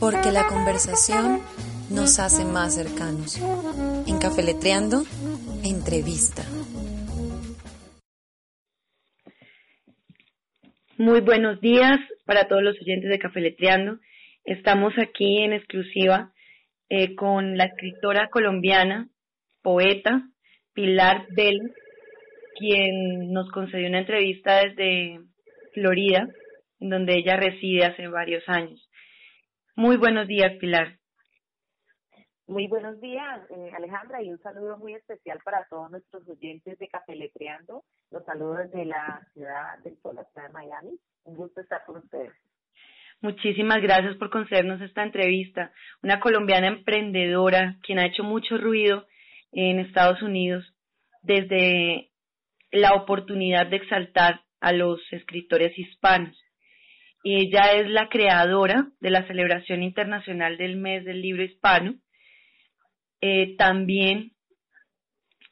porque la conversación nos hace más cercanos. En Cafeletreando, entrevista. Muy buenos días para todos los oyentes de Cafeletreando. Estamos aquí en exclusiva eh, con la escritora colombiana, poeta, Pilar Bell, quien nos concedió una entrevista desde Florida, en donde ella reside hace varios años. Muy buenos días, Pilar. Muy buenos días, eh, Alejandra, y un saludo muy especial para todos nuestros oyentes de Café Letreando. Los saludo desde la ciudad del sol, la ciudad de Miami. Un gusto estar con ustedes. Muchísimas gracias por concedernos esta entrevista. Una colombiana emprendedora, quien ha hecho mucho ruido en Estados Unidos desde la oportunidad de exaltar a los escritores hispanos y ella es la creadora de la celebración internacional del mes del libro hispano. Eh, también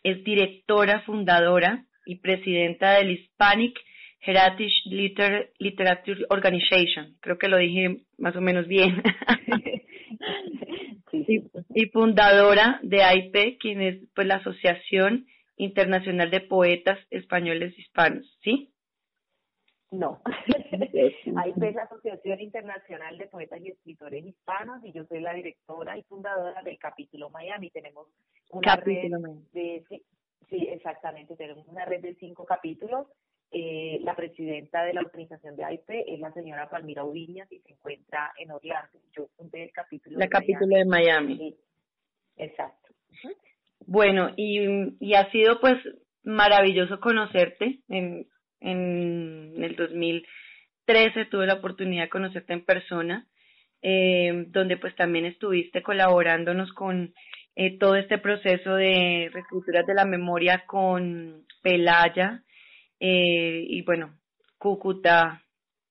es directora, fundadora y presidenta del Hispanic Heritage Literature Organization. Creo que lo dije más o menos bien. y, y, fundadora de AIP, quien es pues la Asociación Internacional de Poetas Españoles Hispanos, ¿sí? No. Ahí es la Asociación Internacional de Poetas y Escritores Hispanos y yo soy la directora y fundadora del capítulo Miami. Tenemos una red de sí, exactamente, tenemos una red de cinco capítulos. Eh, la presidenta de la organización de AIP es la señora Palmira Ubiñas y se encuentra en Orlando. Yo fundé el capítulo. La capítulo de Miami. Exacto. Bueno, y, y ha sido pues maravilloso conocerte en en el 2013 tuve la oportunidad de conocerte en persona, eh, donde pues también estuviste colaborándonos con eh, todo este proceso de reescrituras de la memoria con Pelaya eh, y bueno, Cúcuta,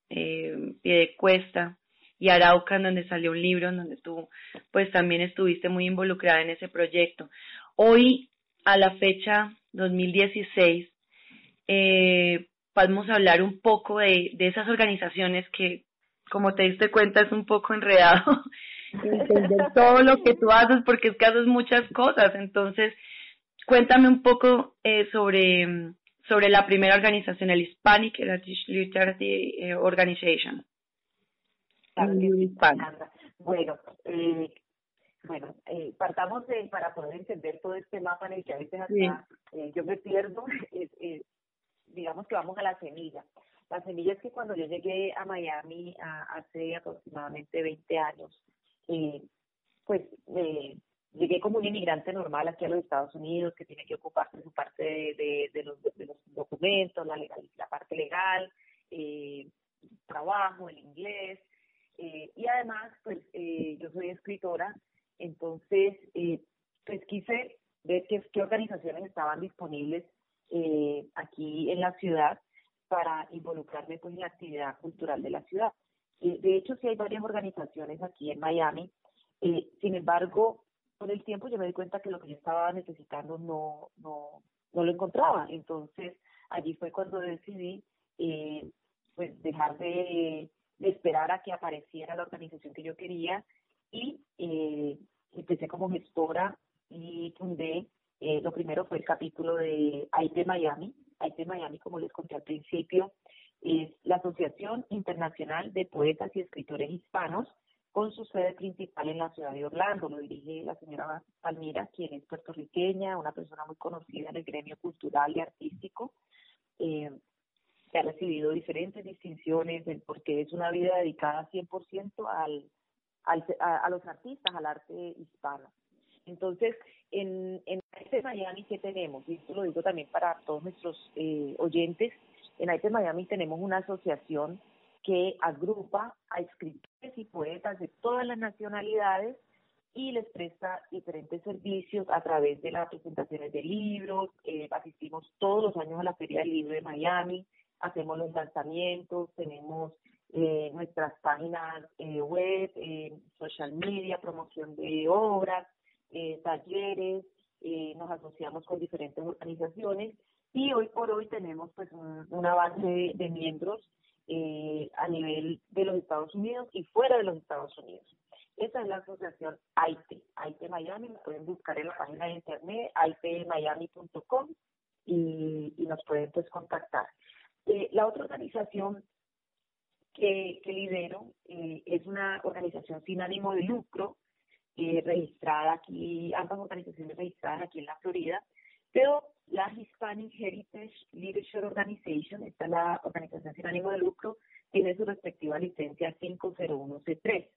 eh, Piedecuesta y Arauca, en donde salió un libro, en donde tú pues también estuviste muy involucrada en ese proyecto. Hoy, a la fecha 2016, eh, podemos hablar un poco de, de esas organizaciones que, como te diste cuenta, es un poco enredado entender todo lo que tú haces porque es que haces muchas cosas. Entonces, cuéntame un poco eh, sobre, sobre la primera organización, el Hispanic Literacy eh, Organization. Bueno, eh, bueno, eh, partamos de, para poder entender todo este mapa en el que a veces acá, eh, yo me pierdo, eh, digamos que vamos a la semilla. La semilla es que cuando yo llegué a Miami hace aproximadamente 20 años, eh, pues eh, llegué como un inmigrante normal aquí a los Estados Unidos que tiene que ocuparse su parte de, de, los, de los, documentos, la, legal, la parte legal, eh, trabajo, el inglés. Eh, y además, pues eh, yo soy escritora, entonces, eh, pues quise ver qué, qué organizaciones estaban disponibles eh, aquí en la ciudad para involucrarme pues en la actividad cultural de la ciudad. Eh, de hecho, sí hay varias organizaciones aquí en Miami. Eh, sin embargo, con el tiempo yo me di cuenta que lo que yo estaba necesitando no, no, no lo encontraba. Entonces, allí fue cuando decidí eh, pues dejar de, de esperar a que apareciera la organización que yo quería y eh, empecé como gestora y fundé eh, lo primero fue el capítulo de AIT Miami. AIT Miami, como les conté al principio, es la Asociación Internacional de Poetas y Escritores Hispanos, con su sede principal en la ciudad de Orlando. Lo dirige la señora Palmira, quien es puertorriqueña, una persona muy conocida en el gremio cultural y artístico, eh, que ha recibido diferentes distinciones porque es una vida dedicada 100% al, al, a los artistas, al arte hispano. Entonces, en, en AITE Miami, ¿qué tenemos? Y esto lo digo también para todos nuestros eh, oyentes. En AITE Miami tenemos una asociación que agrupa a escritores y poetas de todas las nacionalidades y les presta diferentes servicios a través de las presentaciones de libros, eh, asistimos todos los años a la Feria del Libro de Miami, hacemos los lanzamientos, tenemos eh, nuestras páginas eh, web, eh, social media, promoción de obras, eh, talleres, eh, nos asociamos con diferentes organizaciones y hoy por hoy tenemos pues un, base de, miembros eh, a nivel de los Estados Unidos y fuera de los Estados Unidos. Esa es la asociación AIT, AIT Miami, lo pueden buscar en la página de internet, aitmiami.com y, y nos pueden pues contactar. Eh, la otra organización que, que lidero eh, es una organización sin ánimo de lucro, eh, registrada aquí, ambas organizaciones registradas aquí en la Florida, pero la Hispanic Heritage Leadership Organization, esta es la organización sin ánimo de lucro, tiene su respectiva licencia 501C3,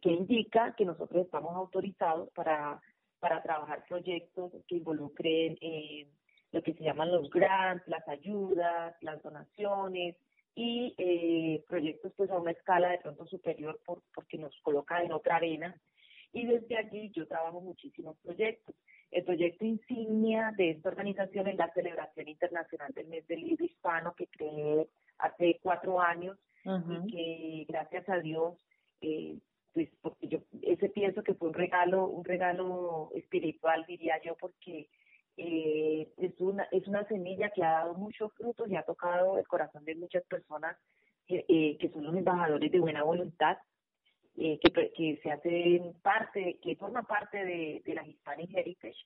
que indica que nosotros estamos autorizados para, para trabajar proyectos que involucren eh, lo que se llaman los grants, las ayudas, las donaciones y eh, proyectos pues a una escala de pronto superior por, porque nos coloca en otra arena. Y desde allí yo trabajo muchísimos proyectos. El proyecto insignia de esta organización es la celebración internacional del mes del libro hispano que creé hace cuatro años y que gracias a Dios, eh, pues porque yo ese pienso que fue un regalo, un regalo espiritual diría yo, porque eh, es una es una semilla que ha dado muchos frutos y ha tocado el corazón de muchas personas que, eh, que son los embajadores de buena voluntad eh, que, que se hacen parte que forman parte de, de la Hispanic Heritage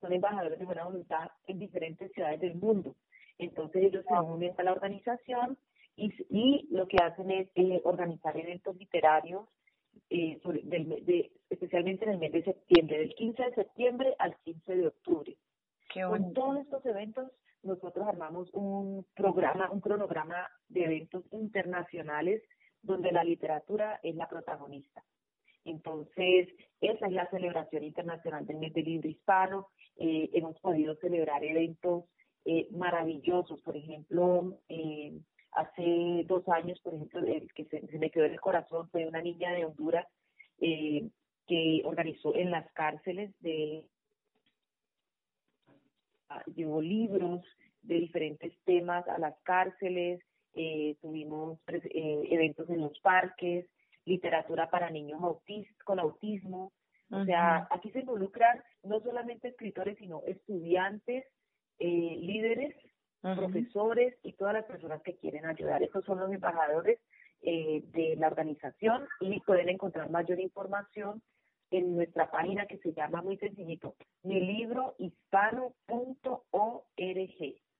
son embajadores de buena voluntad en diferentes ciudades del mundo. Entonces ellos se unen a la organización y, y lo que hacen es eh, organizar eventos literarios eh, sobre, del, de, especialmente en el mes de septiembre, del 15 de septiembre al 15 de octubre. Con todos estos eventos, nosotros armamos un programa, un cronograma de eventos internacionales donde la literatura es la protagonista. Entonces, esa es la celebración internacional del mes del libro hispano. Eh, hemos podido celebrar eventos eh, maravillosos, por ejemplo, eh, hace dos años, por ejemplo, el que se, me quedó en el corazón fue una niña de Honduras eh, que organizó en las cárceles de Ah, llevó libros de diferentes temas a las cárceles, eh, tuvimos eh, eventos en los parques, literatura para niños con autismo. O sea, aquí se involucran no solamente escritores, sino estudiantes, eh, líderes, profesores y todas las personas que quieren ayudar. Estos son los embajadores eh, de la organización y pueden encontrar mayor información en nuestra página que se llama muy sencillito, mi libro hispano.org.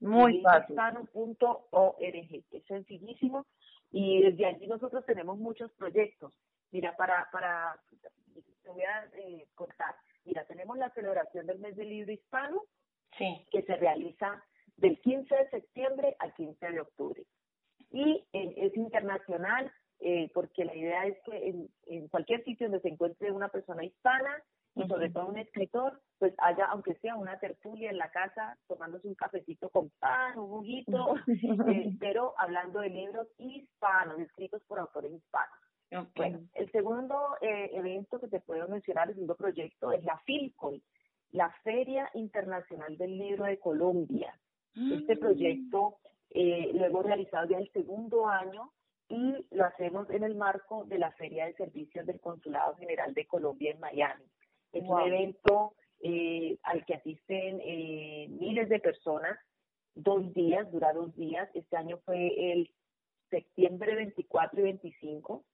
Muy fácil. Hispano.org, es sencillísimo y desde allí nosotros tenemos muchos proyectos. Mira, para, para, te voy a eh, contar. Mira, tenemos la celebración del mes del libro hispano, sí. que se realiza del 15 de septiembre al 15 de octubre. Y eh, es internacional, eh, porque la idea es que en, en, cualquier sitio donde se encuentre una persona hispana y sobre todo un escritor, pues haya, aunque sea una tertulia en la casa, tomándose un cafecito con pan, un juguito, eh, pero hablando de libros hispanos, escritos por autores hispanos. Bueno, el segundo eh, evento que te puedo mencionar, el segundo proyecto, es la FILCOL, la Feria Internacional del Libro de Colombia. Este mm. proyecto eh, lo hemos realizado ya el segundo año y lo hacemos en el marco de la Feria de Servicios del Consulado General de Colombia en Miami. Es un evento eh, al que asisten eh, miles de personas, dos días, dura dos días. Este año fue el septiembre 24 y 25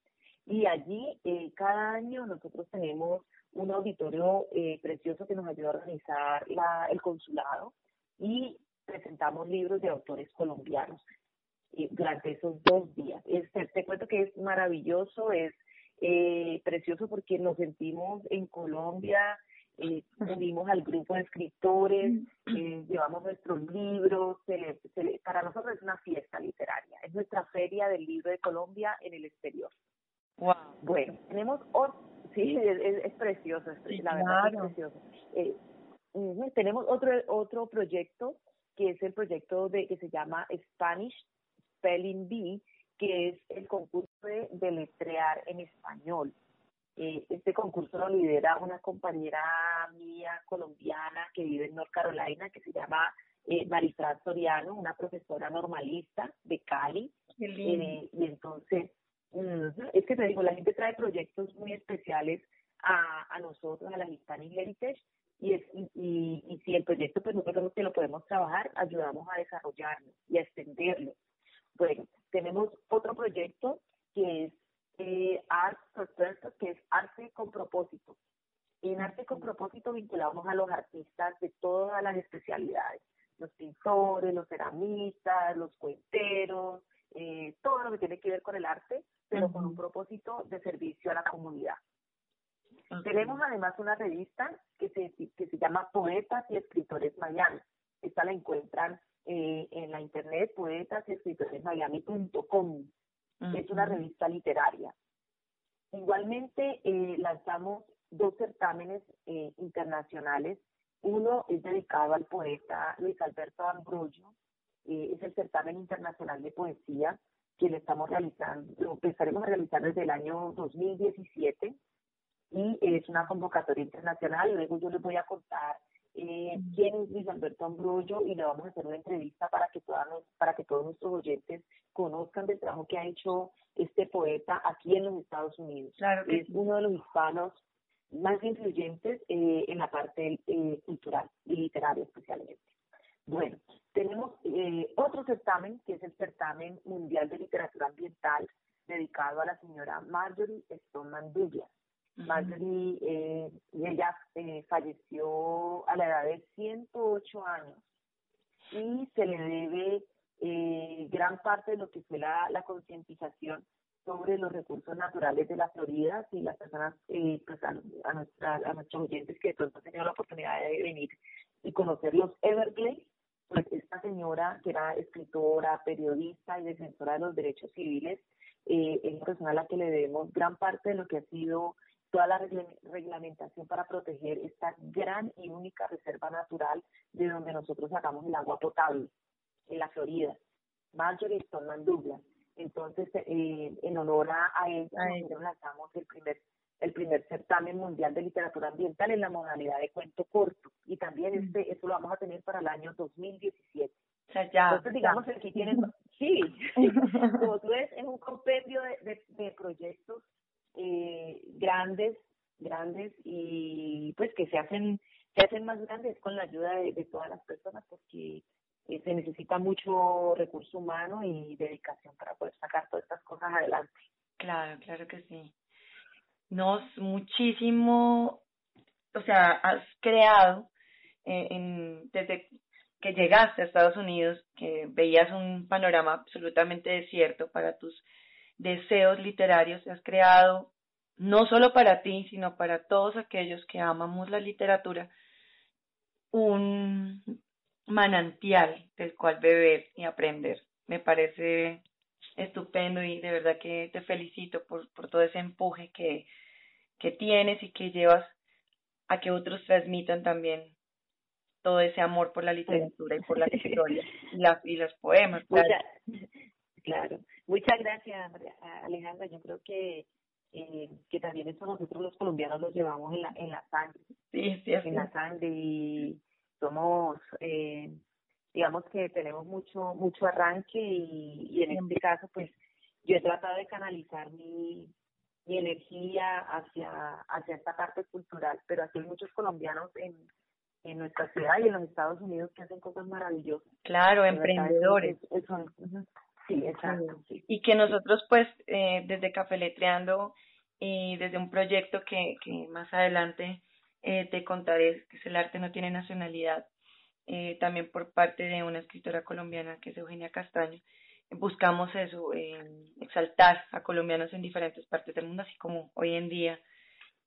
y allí eh, cada año nosotros tenemos un auditorio eh, precioso que nos ayuda a organizar la, el consulado y presentamos libros de autores colombianos durante esos dos días. Este, te cuento que es maravilloso, es eh, precioso porque nos sentimos en Colombia, eh, unimos al grupo de escritores, eh, llevamos nuestros libros, para nosotros es una fiesta literaria, es nuestra feria del libro de Colombia en el exterior. Wow. Bueno, tenemos otro, sí, es, precioso, es, la verdad es precioso. Eh, tenemos otro otro proyecto que es el proyecto de que se llama Spanish Spelling Bee, que es el concurso de deletrear en español. Eh, este concurso lo lidera una compañera mía colombiana que vive en North Carolina, que se llama eh, Soriano, una profesora normalista de Cali. Eh, y entonces, es que te digo, la gente trae proyectos muy especiales a, a nosotros, a la Hispanic Heritage, y, es, y, y, si el proyecto, pues nosotros que lo podemos trabajar, ayudamos a desarrollarlo y a extenderlo. Bueno, tenemos otro proyecto que es eh, Art que es arte con propósito. En arte con propósito vinculamos a los artistas de todas las especialidades, los pintores, los ceramistas, los cuenteros, eh, todo lo que tiene que ver con el arte, pero con un propósito de servicio a la comunidad. Tenemos además una revista que se, que se llama Poetas y Escritores Miami. Esta la encuentran eh, en la internet poetas y escritores Miami.com. Es una revista literaria. Igualmente eh, lanzamos dos certámenes eh, internacionales. Uno es dedicado al poeta Luis Alberto Ambrogio, eh, es el certamen internacional de poesía que le estamos realizando, lo empezaremos a realizar desde el año 2017 y es una convocatoria internacional. Luego yo les voy a contar eh, quién es Luis Alberto Ambrollo y le vamos a hacer una entrevista para que, todas para que todos nuestros oyentes conozcan del trabajo que ha hecho este poeta aquí en los Estados Unidos. Claro es uno de los hispanos más influyentes eh, en la parte eh, cultural y literaria especialmente. Bueno, tenemos eh, otro certamen que es el certamen mundial de literatura ambiental dedicado a la señora Marjorie Stoneman Douglas. Marjorie, eh, ella eh, falleció a la edad de 108 años. Y se le debe eh, gran parte de lo que fue la, concientización sobre los recursos naturales de la Florida y las personas, eh, pues a, nuestra, a nuestros oyentes que de pronto han tenido la oportunidad de venir y conocer los Everglades, pues esta señora que era escritora, periodista y defensora de los derechos civiles, eh, es una persona a la que le debemos gran parte de lo que ha sido toda la reglamentación para proteger esta gran y única reserva natural de donde nosotros sacamos el agua potable, en la Florida, Marjorie Stoneman Douglas. Entonces, eh, en honor a, ella, nosotros lanzamos el primer el primer certamen mundial de literatura ambiental en la modalidad de cuento corto y también mm. este eso lo vamos a tener para el año 2017. O sea, ya, Entonces, digamos que aquí tienen, sí, como tú ves, es un compendio de, de proyectos eh, grandes, grandes y pues que se hacen, se hacen más grandes con la ayuda de, todas las personas porque eh, se necesita mucho recurso humano y dedicación para poder sacar todas estas cosas adelante. Claro, claro que sí. Nos muchísimo, o sea, has creado eh, en, desde que llegaste a Estados Unidos, que veías un panorama absolutamente desierto para tus deseos literarios, has creado no solo para ti, sino para todos aquellos que amamos la literatura, un manantial del cual beber y aprender. Me parece estupendo y de verdad que te felicito por, por todo ese empuje que, que tienes y que llevas a que otros transmitan también todo ese amor por la literatura y por la historia y, y los poemas. Claro. Muchas gracias, Alejandra. Yo creo que eh, que también eso nosotros los colombianos los llevamos en la, en la sangre. Sí, sí, En la sangre y somos, eh, digamos que tenemos mucho mucho arranque y, y en este caso pues yo he tratado de canalizar mi, mi energía hacia, hacia esta parte cultural, pero aquí hay muchos colombianos en, en nuestra ciudad y en los Estados Unidos que hacen cosas maravillosas. Claro, emprendedores. Sí, exacto. Y que nosotros, pues, eh, desde Cafeletreando y desde un proyecto que, que más adelante eh, te contaré, que es El Arte No Tiene Nacionalidad, eh, también por parte de una escritora colombiana que es Eugenia Castaño, buscamos eso, eh, exaltar a colombianos en diferentes partes del mundo, así como hoy en día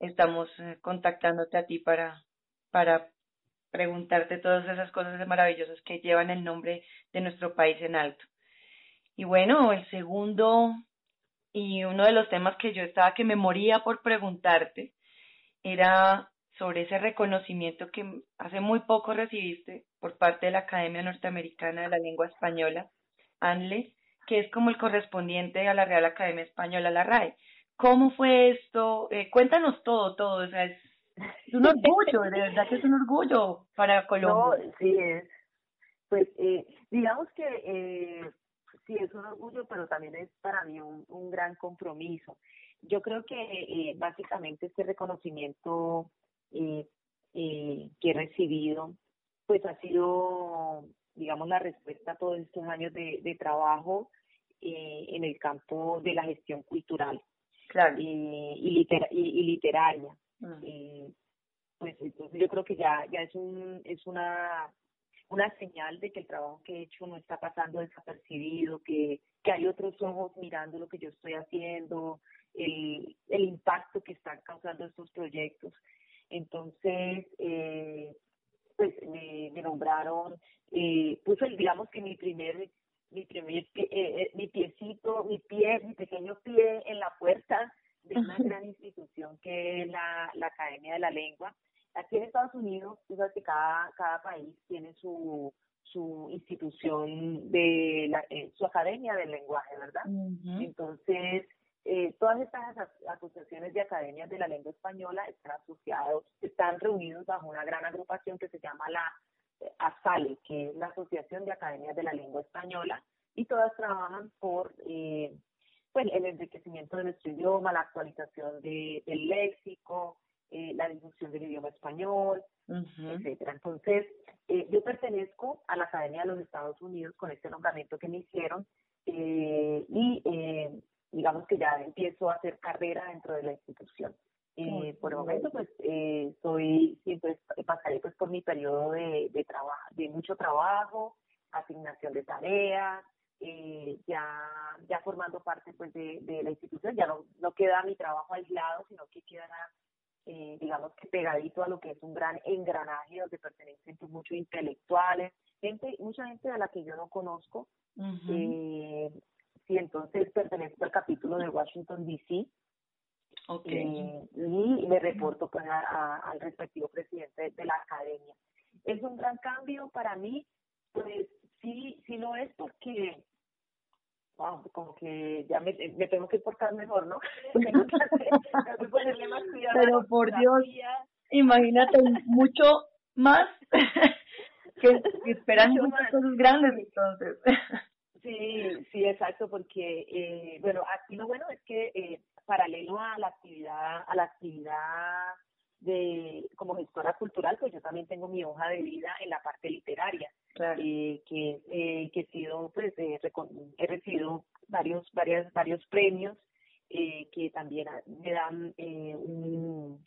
estamos eh, contactándote a ti para, para preguntarte todas esas cosas maravillosas que llevan el nombre de nuestro país en alto. Y bueno, el segundo y uno de los temas que yo estaba que me moría por preguntarte era sobre ese reconocimiento que hace muy poco recibiste por parte de la Academia Norteamericana de la Lengua Española, ANLE, que es como el correspondiente a la Real Academia Española, la RAE. ¿Cómo fue esto? Eh, cuéntanos todo, todo. O sea, es, un orgullo, de verdad que es un orgullo para Colombia. No, sí es. Pues eh, digamos que eh, sí es un orgullo, pero también es para mí un, un gran compromiso. Yo creo que eh, básicamente este reconocimiento eh, eh, que he recibido, pues ha sido, digamos, la respuesta a todos estos años de, de trabajo eh, en el campo de la gestión cultural claro. y, y, literaria. Mm. pues entonces yo creo que ya, ya es, un, es una, una señal de que el trabajo que he hecho no está pasando desapercibido, que, que hay otros ojos mirando lo que yo estoy haciendo, el, el impacto que están causando estos proyectos. Entonces, eh, pues me, me nombraron, eh, puse, digamos que mi primer, mi primer, pie, eh, eh, mi piecito, mi pie, mi pequeño pie en la puerta de una gran institución que es la, la Academia de la Lengua. Aquí en Estados Unidos, tú sabes que cada, cada país tiene su, su institución de la, eh, su academia del lenguaje, ¿verdad? Entonces, eh, todas estas asociaciones de academias de la lengua española están asociados, están reunidos bajo una gran agrupación que se llama la eh, ASALE, que es la Asociación de Academias de la Lengua Española, y todas trabajan por eh, pues, el enriquecimiento de nuestro idioma, la actualización de, del léxico, eh, la difusión del idioma español, etcétera. Entonces, eh, yo pertenezco a la Academia de los Estados Unidos con este nombramiento que me hicieron eh, y eh, digamos que ya empiezo a hacer carrera dentro de la institución. Eh, por el momento, pues, eh, soy, siempre pasaré pues por mi periodo de, de trabajo, de mucho trabajo, asignación de tareas, eh, ya, ya formando parte pues de, de la institución, ya no, no queda mi trabajo aislado, sino que queda eh, digamos que pegadito a lo que es un gran engranaje donde pertenecen pues, muchos intelectuales, gente, mucha gente a la que yo no conozco, eh, sí, entonces pertenezco al capítulo de Washington DC. Okay. Eh, y me reporto pues al respectivo presidente de la academia. Es un gran cambio para mí, pues sí, sí lo es porque wow, como que ya me, me tengo que portar mejor, ¿no? tengo que, ponerle más cuidado. Pero por Dios, imagínate mucho más que, esperan muchas cosas grandes entonces. Sí, sí, exacto, porque eh, bueno, aquí lo bueno es que eh, paralelo a la actividad, a la actividad de como gestora cultural, pues yo también tengo mi hoja de vida en la parte literaria, eh, que eh, que he sido, pues, eh, he recibido varios, varios, varios premios eh, que también me dan eh, un,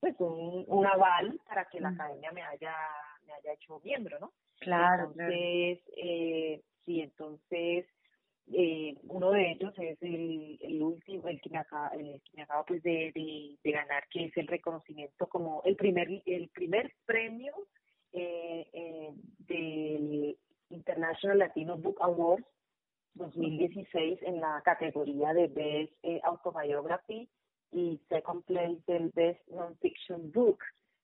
pues, un, un aval para que la mm. academia me haya, me haya hecho miembro, ¿no? Claro. Entonces, eh, sí, entonces eh, uno de ellos es el, el último, el que me acaba, el que me acaba pues de, de, ganar, que es el reconocimiento como el primer, el primer premio eh, eh, del International Latino Book Awards 2016 en la categoría de Best eh, Autobiography y Second Place del Best Non-Fiction Book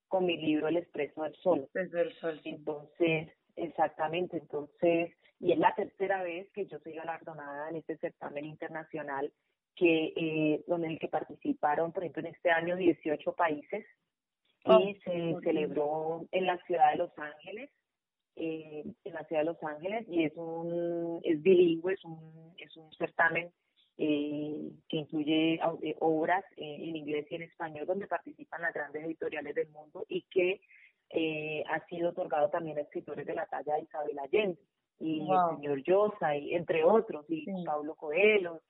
con mi libro El Expreso del Sol. del Sol. Entonces, exactamente, entonces y es la tercera vez que yo soy galardonada en este certamen internacional que eh, donde el que participaron, por ejemplo, en este año 18 países y oh, se celebró en la ciudad de Los Ángeles, eh, en la ciudad de Los Ángeles y es un es bilingüe, es un es un certamen eh, que incluye eh, obras eh, en inglés y en español donde participan las grandes editoriales del mundo y que eh, ha sido otorgado también a escritores de la talla de Isabel Allende y el señor Yosa, y entre otros, y Pablo Coelho.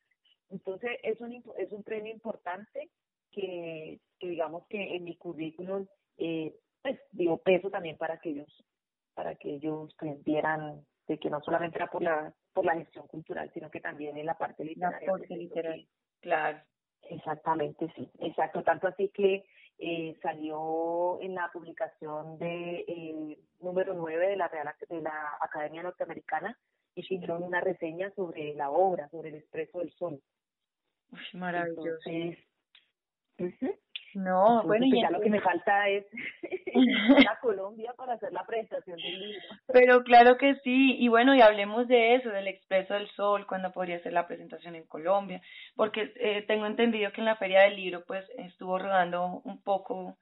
Entonces, es un, es un premio importante que, que digamos que en mi currículum, eh, pues, dio peso también para que ellos, para que ellos vieran de que no solamente era por la, por la gestión cultural, sino que también en la parte literaria. La parte literaria, claro. Exactamente, sí, exacto. Tanto así que eh, salió en la publicación de eh, número 9 de la Real de la Academia Norteamericana y hicieron una reseña sobre la obra, sobre el Expreso del Sol. Uy, maravilloso. Entonces, no, bueno, y ya lo que me falta es a Colombia para hacer la presentación del libro. Pero claro que sí, y bueno, y hablemos de eso, del Expreso del Sol, cuando podría ser la presentación en Colombia, porque eh, tengo entendido que en la Feria del Libro pues estuvo rodando un poco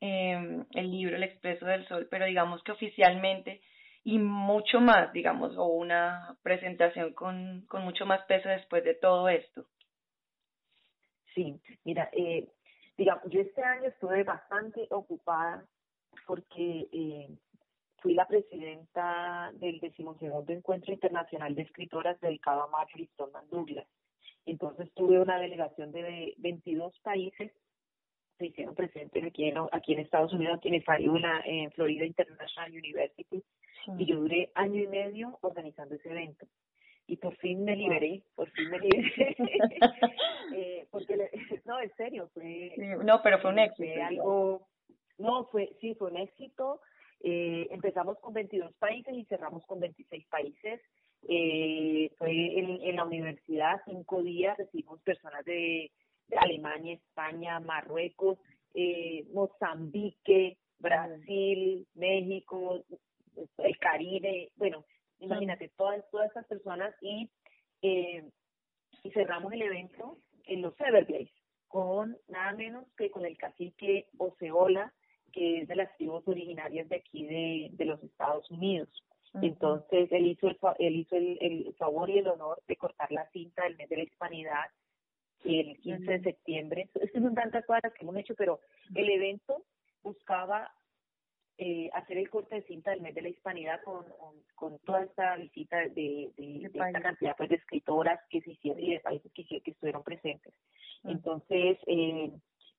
eh, el libro El Expreso del Sol, pero digamos que oficialmente y mucho más, digamos, o una presentación con, con mucho más peso después de todo esto. Sí, mira, eh, digamos, yo este año estuve bastante ocupada porque, eh, fui la presidenta del decimosegundo Encuentro Internacional de Escritoras dedicado a Marjorie Stoneman Douglas. Entonces tuve una delegación de 22 países, se hicieron presentes aquí en, aquí en Estados Unidos, aquí en FIULA, en Florida International University, y yo duré año y medio organizando ese evento. Y por fin me liberé, por fin me liberé. eh, porque, no, en serio, fue... no, pero fue un éxito. Fue algo, no, fue, sí, fue un éxito. Eh, empezamos con 22 países y cerramos con 26 países. Eh, fue en, en la universidad, cinco días, recibimos personas de, Alemania, España, Marruecos, eh, Mozambique, Brasil, México, el Caribe, bueno, imagínate, todas, todas estas personas y, eh, y cerramos el evento en los Everglades con nada menos que con el cacique Oceola, que es de las tribus originarias de aquí de, de los Estados Unidos. Entonces, él hizo, el, él hizo el, el, favor y el honor de cortar la cinta del mes de la hispanidad el 15 de septiembre. Estas son tantas cosas que hemos hecho, pero el evento buscaba eh, hacer el corte de cinta del mes de la hispanidad con, con, toda esta visita de, de, esta cantidad pues, de escritoras que se hicieron y de países que, que estuvieron presentes. Entonces, eh,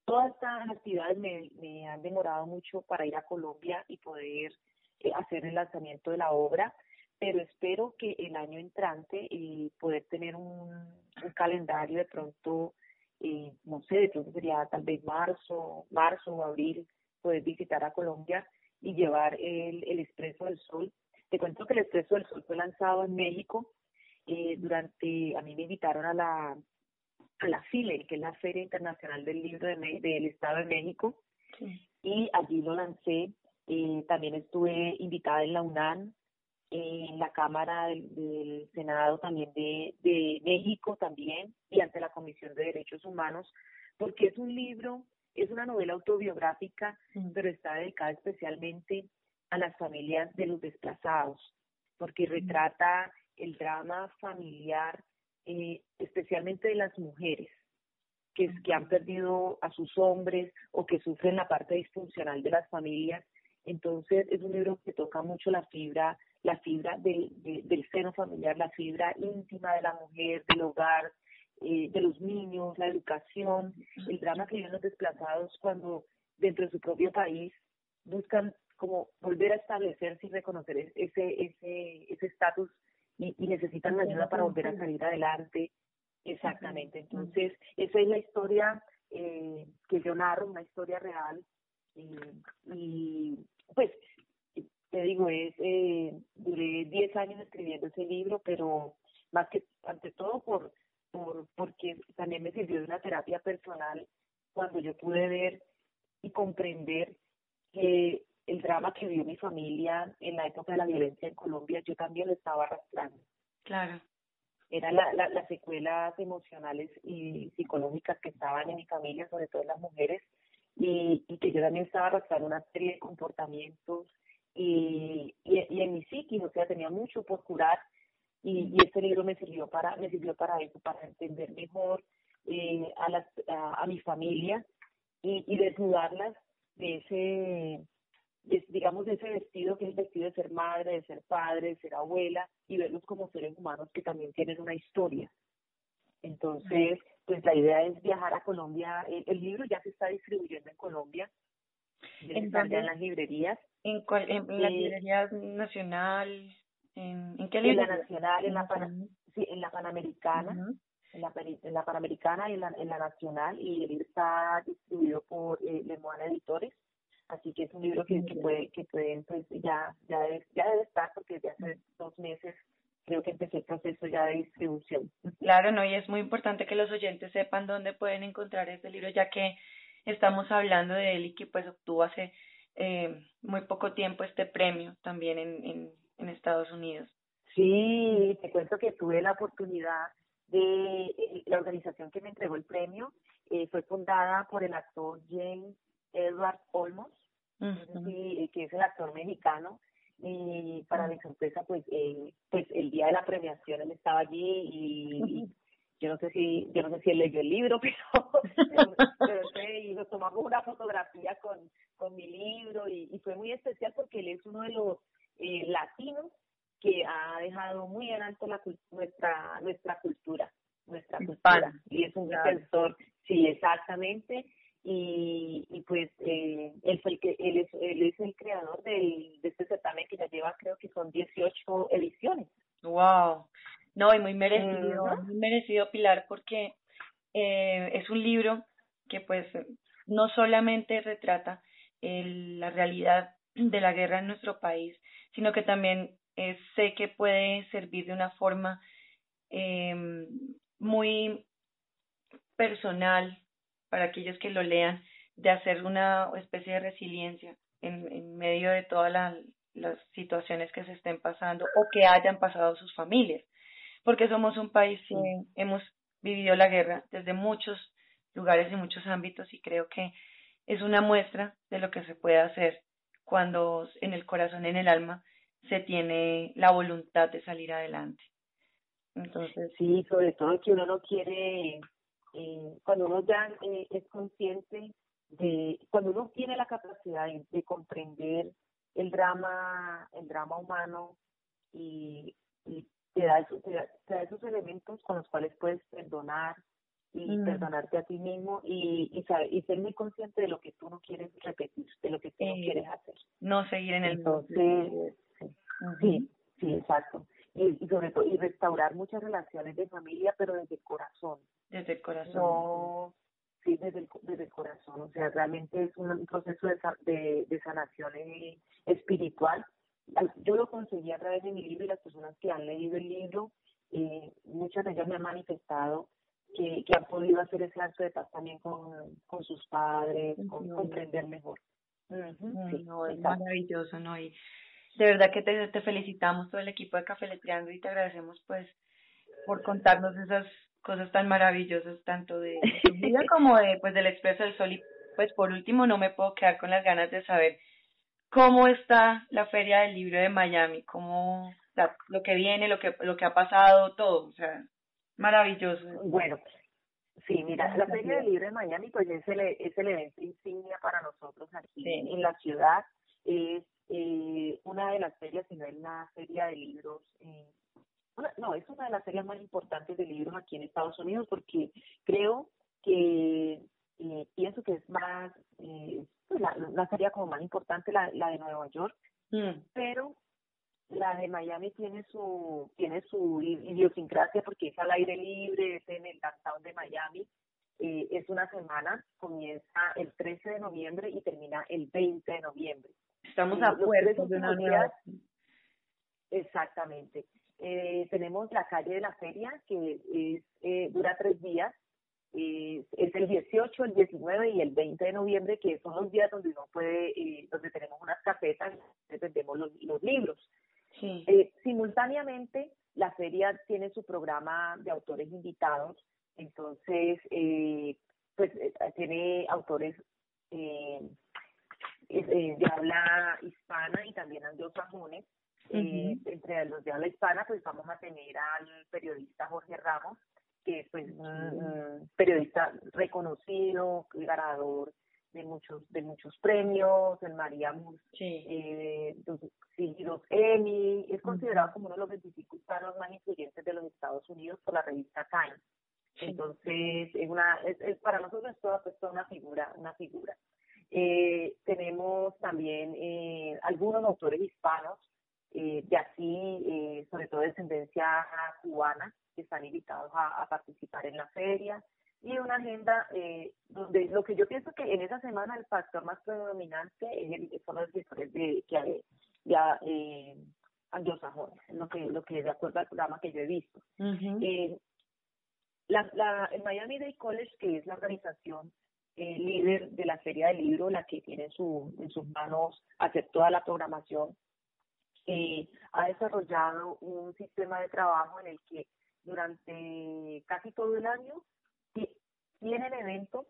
todas estas actividades me, me han demorado mucho para ir a Colombia y poder eh, hacer el lanzamiento de la obra, pero espero que el año entrante eh, poder tener un, un, calendario de pronto, eh, no sé, de pronto sería tal vez marzo, marzo o abril, poder visitar a Colombia y llevar el, el Expreso del Sol. Te cuento que el Expreso del Sol fue lanzado en México eh, durante, a mí me invitaron a la a la FILE, que es la Feria Internacional del Libro de del Estado de México, y allí lo lancé. Eh, también estuve invitada en la UNAM, en la Cámara del, Senado también de, de México también y ante la Comisión de Derechos Humanos, porque es un libro, es una novela autobiográfica, pero está dedicada especialmente a las familias de los desplazados, porque retrata el drama familiar, eh, especialmente de las mujeres, que, que han perdido a sus hombres o que sufren la parte disfuncional de las familias. Entonces es un libro que toca mucho la fibra, la fibra del, del seno familiar, la fibra íntima de la mujer, del hogar, eh, de los niños, la educación, el drama que viven los desplazados cuando dentro de su propio país buscan como volver a establecerse y reconocer e-, ese ese ese estatus y, y, necesitan ayuda para volver a salir adelante. Exactamente. Entonces, esa es la historia eh, que yo narro, una historia real y, pues te digo, es eh, duré 10 años escribiendo ese libro, pero más que ante todo por, por porque también me sirvió de una terapia personal cuando yo pude ver y comprender que el drama que vio mi familia en la época de la violencia en Colombia, yo también lo estaba arrastrando. Claro. Eran la, la, las secuelas emocionales y psicológicas que estaban en mi familia, sobre todo en las mujeres, y, y que yo también estaba arrastrando una serie de comportamientos y, y, en mi psiquis, o sea, tenía mucho por curar y, y este libro me sirvió para me sirvió para eso, para entender mejor eh, a, las, a, mi familia y, y desnudarlas de ese, digamos, de ese vestido que es el vestido de ser madre, de ser padre, de ser abuela y verlos como seres humanos que también tienen una historia. Entonces, pues la idea es viajar a Colombia. El, libro ya se está distribuyendo en Colombia, ¿En, en las librerías. ¿En, cuál, en, la librería nacional? ¿En, en qué? En la nacional, en la, sí, en la panamericana. En la, en la Panamericana y en la, en la Nacional y el libro está distribuido por eh, Lemoine Editores así que es un libro que, que puede que pueden pues ya ya debe, ya debe estar porque desde hace dos meses creo que empecé el proceso ya de distribución. Claro, no, y es muy importante que los oyentes sepan dónde pueden encontrar este libro, ya que estamos hablando de él y que pues obtuvo hace eh, muy poco tiempo este premio también en, en, en Estados Unidos. Sí, te cuento que tuve la oportunidad de la organización que me entregó el premio eh, fue fundada por el actor James Edward Olmos, que es el actor mexicano y para mi sorpresa pues eh, pues el día de la premiación él estaba allí y, yo no sé si yo no sé si él leyó el libro pero pero, y nos tomamos una fotografía con con mi libro y, y fue muy especial porque él es uno de los eh, latinos que ha dejado muy en alto la nuestra nuestra cultura nuestra cultura. Y es un defensor sí exactamente. Y, y pues eh, él fue el que él es él es el creador del, de este certamen que ya lleva creo que son 18 ediciones. Wow no, y muy merecido, muy merecido Pilar porque eh, es un libro que pues no solamente retrata la realidad de la guerra en nuestro país, sino que también eh, sé que puede servir de una forma eh, muy personal para aquellos que lo lean, de hacer una especie de resiliencia en, en medio de todas las situaciones que se estén pasando o que hayan pasado sus familias porque somos un país que hemos vivido la guerra desde muchos lugares y muchos ámbitos y creo que es una muestra de lo que se puede hacer cuando en el corazón, en el alma, se tiene la voluntad de salir adelante. Entonces, sí, sobre todo que uno no quiere, eh, cuando uno ya eh, es consciente de, cuando uno tiene la capacidad de, comprender el drama, el drama humano y, y te da, esos, te, da, esos elementos con los cuales puedes perdonar y mm. perdonarte a ti mismo y, y, saber, y ser muy consciente de lo que tú no quieres repetir, de lo que tú no quieres hacer. No seguir en el Entonces, sí, sí, exacto. Y, y, sobre todo, y restaurar muchas relaciones de familia, pero desde el corazón. Desde el corazón. No, sí, desde el, desde el corazón. O sea, realmente es un, proceso de, de, de sanación espiritual yo lo conseguí a través de mi libro y las personas que han leído el libro, eh, muchas de ellas me han manifestado que, que han podido hacer ese acto de paz también con, con sus padres, con, comprender mejor. no, es maravilloso, ¿no? Y de verdad que te, te felicitamos todo el equipo de Café Letreando y te agradecemos pues por contarnos esas cosas tan maravillosas tanto de tu vida como de pues del Expreso del Sol y pues por último no me puedo quedar con las ganas de saber cómo está la Feria del Libro de Miami, cómo lo que viene, lo que lo que ha pasado, todo, o sea, maravilloso. Bueno, sí, mira, la Feria del Libro de Miami pues es el, es el evento insignia para nosotros aquí en la ciudad, es eh, una de las ferias, si no es la feria de libros, eh, no, es una de las ferias más importantes de libros aquí en Estados Unidos porque creo que eh, pienso que es más, eh, pues la, la sería como más importante la, la de Nueva York, mm. pero la de Miami tiene su tiene su idiosincrasia porque es al aire libre, es en el downtown de Miami, eh, es una semana, comienza el 13 de noviembre y termina el 20 de noviembre. Estamos a puertas de una nueva. Exactamente. Eh, tenemos la calle de la feria que es eh, dura tres días eh, es el 18, el 19 y el 20 de noviembre, que son los días donde uno puede, eh, donde tenemos unas carpetas y vendemos los, los libros. Eh, simultáneamente, la feria tiene su programa de autores invitados, entonces, eh, pues eh, tiene autores eh, eh, de habla hispana y también anglosajones. Uh entre los de habla hispana, pues vamos a tener al periodista Jorge Ramos, que es pues, un, periodista reconocido, ganador de muchos de muchos premios, el María sí. eh, sí, los Emmy, es considerado como uno de los 25 hispanos más influyentes de los Estados Unidos por la revista Time. Entonces, es una es, para nosotros es toda, pues, toda una figura, una figura. Eh, tenemos también eh, algunos autores hispanos, eh, de así, eh, sobre todo de descendencia cubana, están invitados a, participar en la feria y una agenda eh, donde lo que yo pienso que en esa semana el factor más predominante es el, son los directores de que ya eh, anglosajones, lo que lo que de acuerdo al programa que yo he visto. eh, la, la, el Miami Day College, que es la organización eh, líder de la Feria del Libro, la que tiene en, su, en sus manos hacer toda la programación, eh, ha desarrollado un sistema de trabajo en el que durante casi todo el año tienen eventos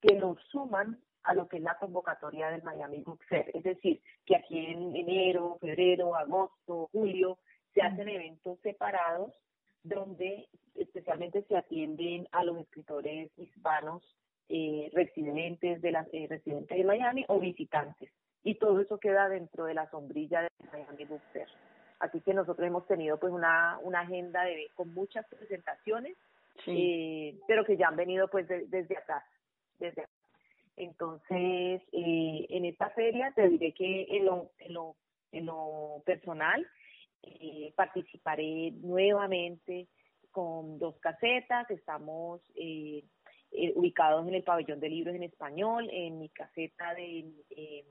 que nos suman a lo que es la convocatoria del Miami Book Fair. Es decir, que aquí en enero, febrero, agosto, julio se hacen eventos separados donde especialmente se atienden a los escritores hispanos eh, residentes de las eh, residentes de Miami o visitantes y todo eso queda dentro de la sombrilla de Miami Book Fair. Así que nosotros hemos tenido pues una, una agenda de con muchas presentaciones, eh, pero que ya han venido pues desde acá, desde acá. Entonces, eh, en esta feria te diré que en lo, en lo, en lo personal eh, participaré nuevamente con dos casetas, estamos eh, eh, ubicados en el pabellón de libros en español, en mi caseta de eh,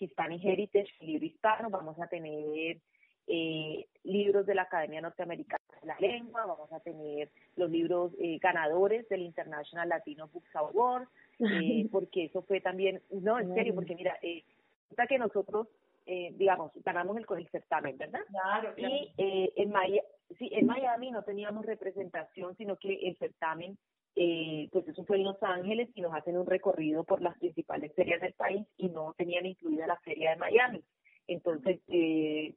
Hispanic Heritage, libro hispano, vamos a tener eh, libros de la Academia Norteamericana de la Lengua, vamos a tener los libros eh, ganadores del International Latino Books Award, eh, porque eso fue también, no, en serio, porque mira, eh, que nosotros, eh, digamos, ganamos el, el certamen, ¿verdad? Claro, Y eh, en, Miami, sí, en Miami no teníamos representación, sino que el certamen eh, pues eso fue en Los Ángeles y nos hacen un recorrido por las principales ferias del país y no tenían incluida la feria de Miami. Entonces, eh,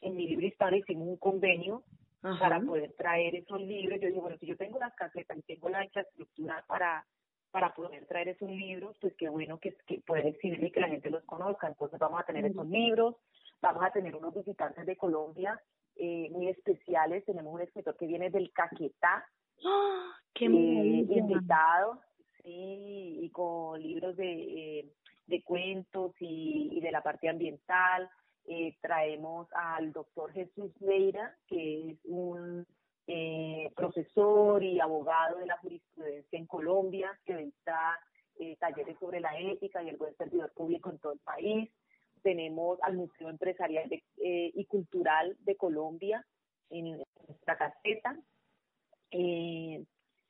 en mi libro hispano hicimos un convenio para poder traer esos libros. Yo digo, bueno, si yo tengo las casetas y tengo la infraestructura para para poder traer esos libros, pues qué bueno que, que poder exhibir y que la gente los conozca. Entonces vamos a tener esos libros, vamos a tener unos visitantes de Colombia eh, muy especiales. Tenemos un escritor que viene del Caquetá. ¡Qué eh, invitados, sí, y con libros de, eh, de cuentos y, y de la parte ambiental. Eh, traemos al doctor Jesús Leira, que es un eh, profesor y abogado de la jurisprudencia en Colombia, que dicta eh, talleres sobre la ética y el buen servidor público en todo el país. Tenemos al Museo Empresarial y Cultural de Colombia en nuestra caseta.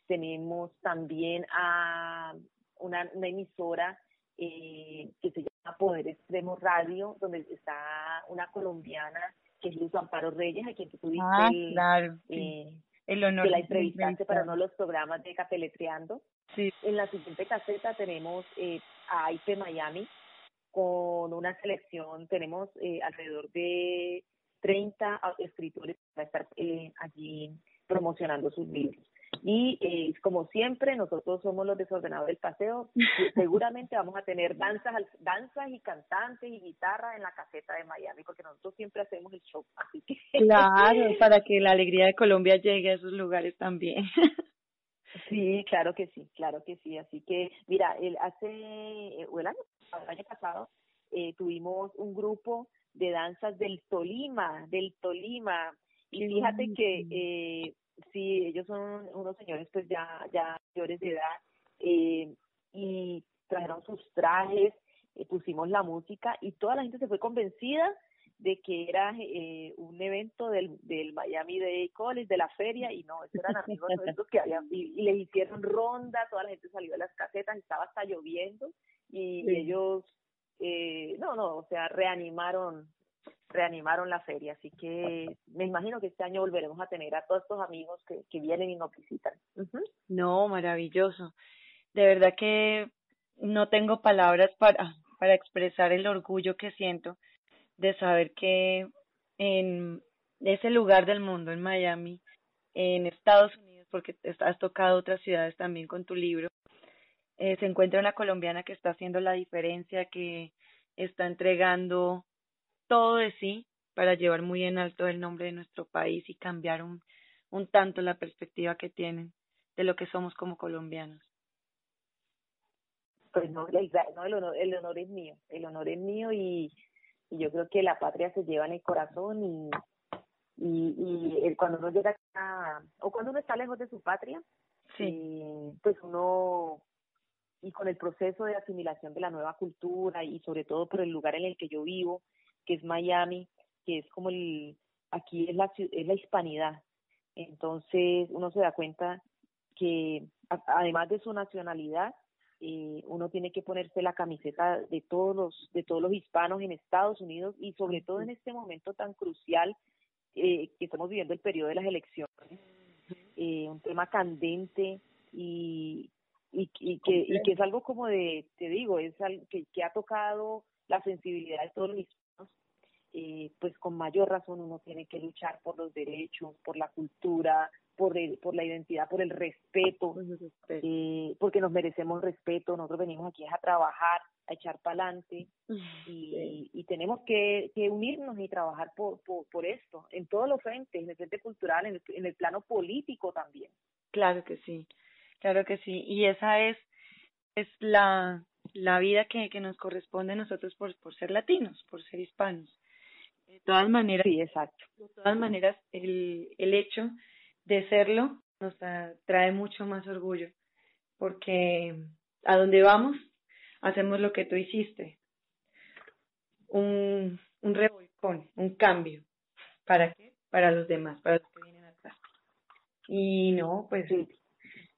Tenemos también a una, emisora que se llama Poder Extremo Radio, donde está una colombiana que es Luz Amparo Reyes, a quien tú tuviste ah, claro, eh, el honor que la entrevistaste para uno de los programas de Capeletreando. Sí. En la siguiente caseta tenemos eh, a IPE Miami con una selección, tenemos eh, alrededor de 30 escritores para estar eh, allí promocionando sus libros. Y eh, como siempre, nosotros somos los desordenados del paseo. Seguramente vamos a tener danzas, danzas y cantantes y guitarra en la caseta de Miami, porque nosotros siempre hacemos el show. Así que claro, para que la alegría de Colombia llegue a esos lugares también. Sí, claro que sí, claro que sí. Así que, mira, el hace, o el año, el año pasado, eh, tuvimos un grupo de danzas del Tolima, del Tolima. Y fíjate que eh, sí, ellos son unos señores pues ya, ya mayores de edad, eh, y trajeron sus trajes, eh, pusimos la música y toda la gente se fue convencida de que era eh, un evento del, del Miami Day College, de la feria, y no, esos eran amigos nuestros que habían, y, y les hicieron ronda, toda la gente salió de las casetas, estaba hasta lloviendo, y, Sí. ellos, eh, no, no, o sea, reanimaron reanimaron la feria, así que me imagino que este año volveremos a tener a todos estos amigos que, que vienen y nos visitan. No, maravilloso. De verdad que no tengo palabras para, para expresar el orgullo que siento de saber que en ese lugar del mundo, en Miami, en Estados Unidos, porque has tocado otras ciudades también con tu libro, eh, se encuentra una colombiana que está haciendo la diferencia, que está entregando todo de sí para llevar muy en alto el nombre de nuestro país y cambiar un, un tanto la perspectiva que tienen de lo que somos como colombianos. Pues no, el, honor, el honor es mío, el honor es mío y, y yo creo que la patria se lleva en el corazón y, y, y cuando uno llega acá, o cuando uno está lejos de su patria, Sí, eh, pues uno y con el proceso de asimilación de la nueva cultura y sobre todo por el lugar en el que yo vivo, que es Miami, que es como el aquí es la es la hispanidad. Entonces, uno se da cuenta que a- además de su nacionalidad, eh, uno tiene que ponerse la camiseta de todos los de todos los hispanos en Estados Unidos y sobre todo en este momento tan crucial eh, que estamos viviendo el periodo de las elecciones eh, un tema candente y, y, y que y que es algo como de te digo es algo que, que ha tocado la sensibilidad de todos los hispanos eh, pues con mayor razón uno tiene que luchar por los derechos por la cultura por, el, por la identidad, por el respeto, eh, porque nos merecemos respeto, nosotros venimos aquí a trabajar, a echar para adelante y, y, tenemos que, que, unirnos y trabajar por, por, por, esto, en todos los frentes, en el frente cultural, en el, en el plano político también. Claro que sí, claro que sí, y esa es, es la, la vida que, que nos corresponde a nosotros por, por ser latinos, por ser hispanos. De todas maneras, sí, exacto. De todas maneras, el, el hecho de serlo nos trae mucho más orgullo, porque a donde vamos hacemos lo que tú hiciste, un, un revolcón, un cambio. ¿Para qué? Para los demás, para los que vienen atrás. Y no, pues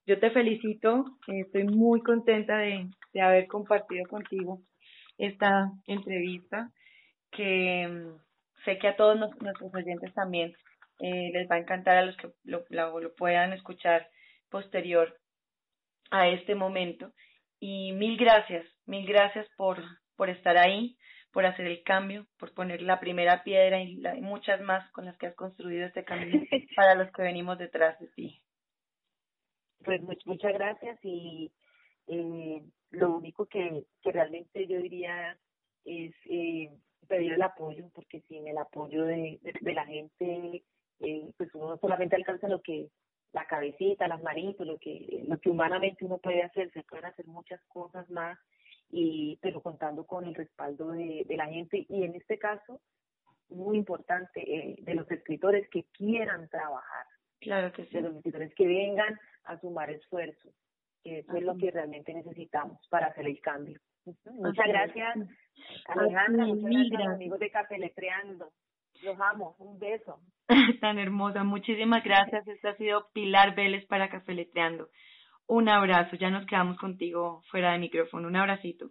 yo te felicito, estoy muy contenta de, de haber compartido contigo esta entrevista que sé que a todos nuestros oyentes también eh, les va a encantar a los que lo, lo, puedan escuchar posterior a este momento. Y mil gracias, mil gracias por, por estar ahí, por hacer el cambio, por poner la primera piedra y, la, y muchas más con las que has construido este camino para los que venimos detrás de ti. Pues muchas gracias y eh, lo único que, que realmente yo diría es eh, pedir el apoyo, porque sin el apoyo de, de, la gente, eh, pues uno solamente alcanza lo que la cabecita, las manitos, lo que lo que humanamente uno puede hacer, se pueden hacer muchas cosas más, y pero contando con el respaldo de, de la gente y en este caso muy importante eh, de los escritores que quieran trabajar, claro que sí. de los escritores que vengan a sumar esfuerzos que eso es lo que realmente necesitamos para hacer el cambio. Muchas gracias, Alejandra. Muchas gracias, amigos de Café Letreando. Los amo. Un beso. Tan hermosa. Muchísimas gracias. Esta ha sido Pilar Vélez para Café Letreando. Un abrazo. Ya nos quedamos contigo fuera de micrófono. Un abracito.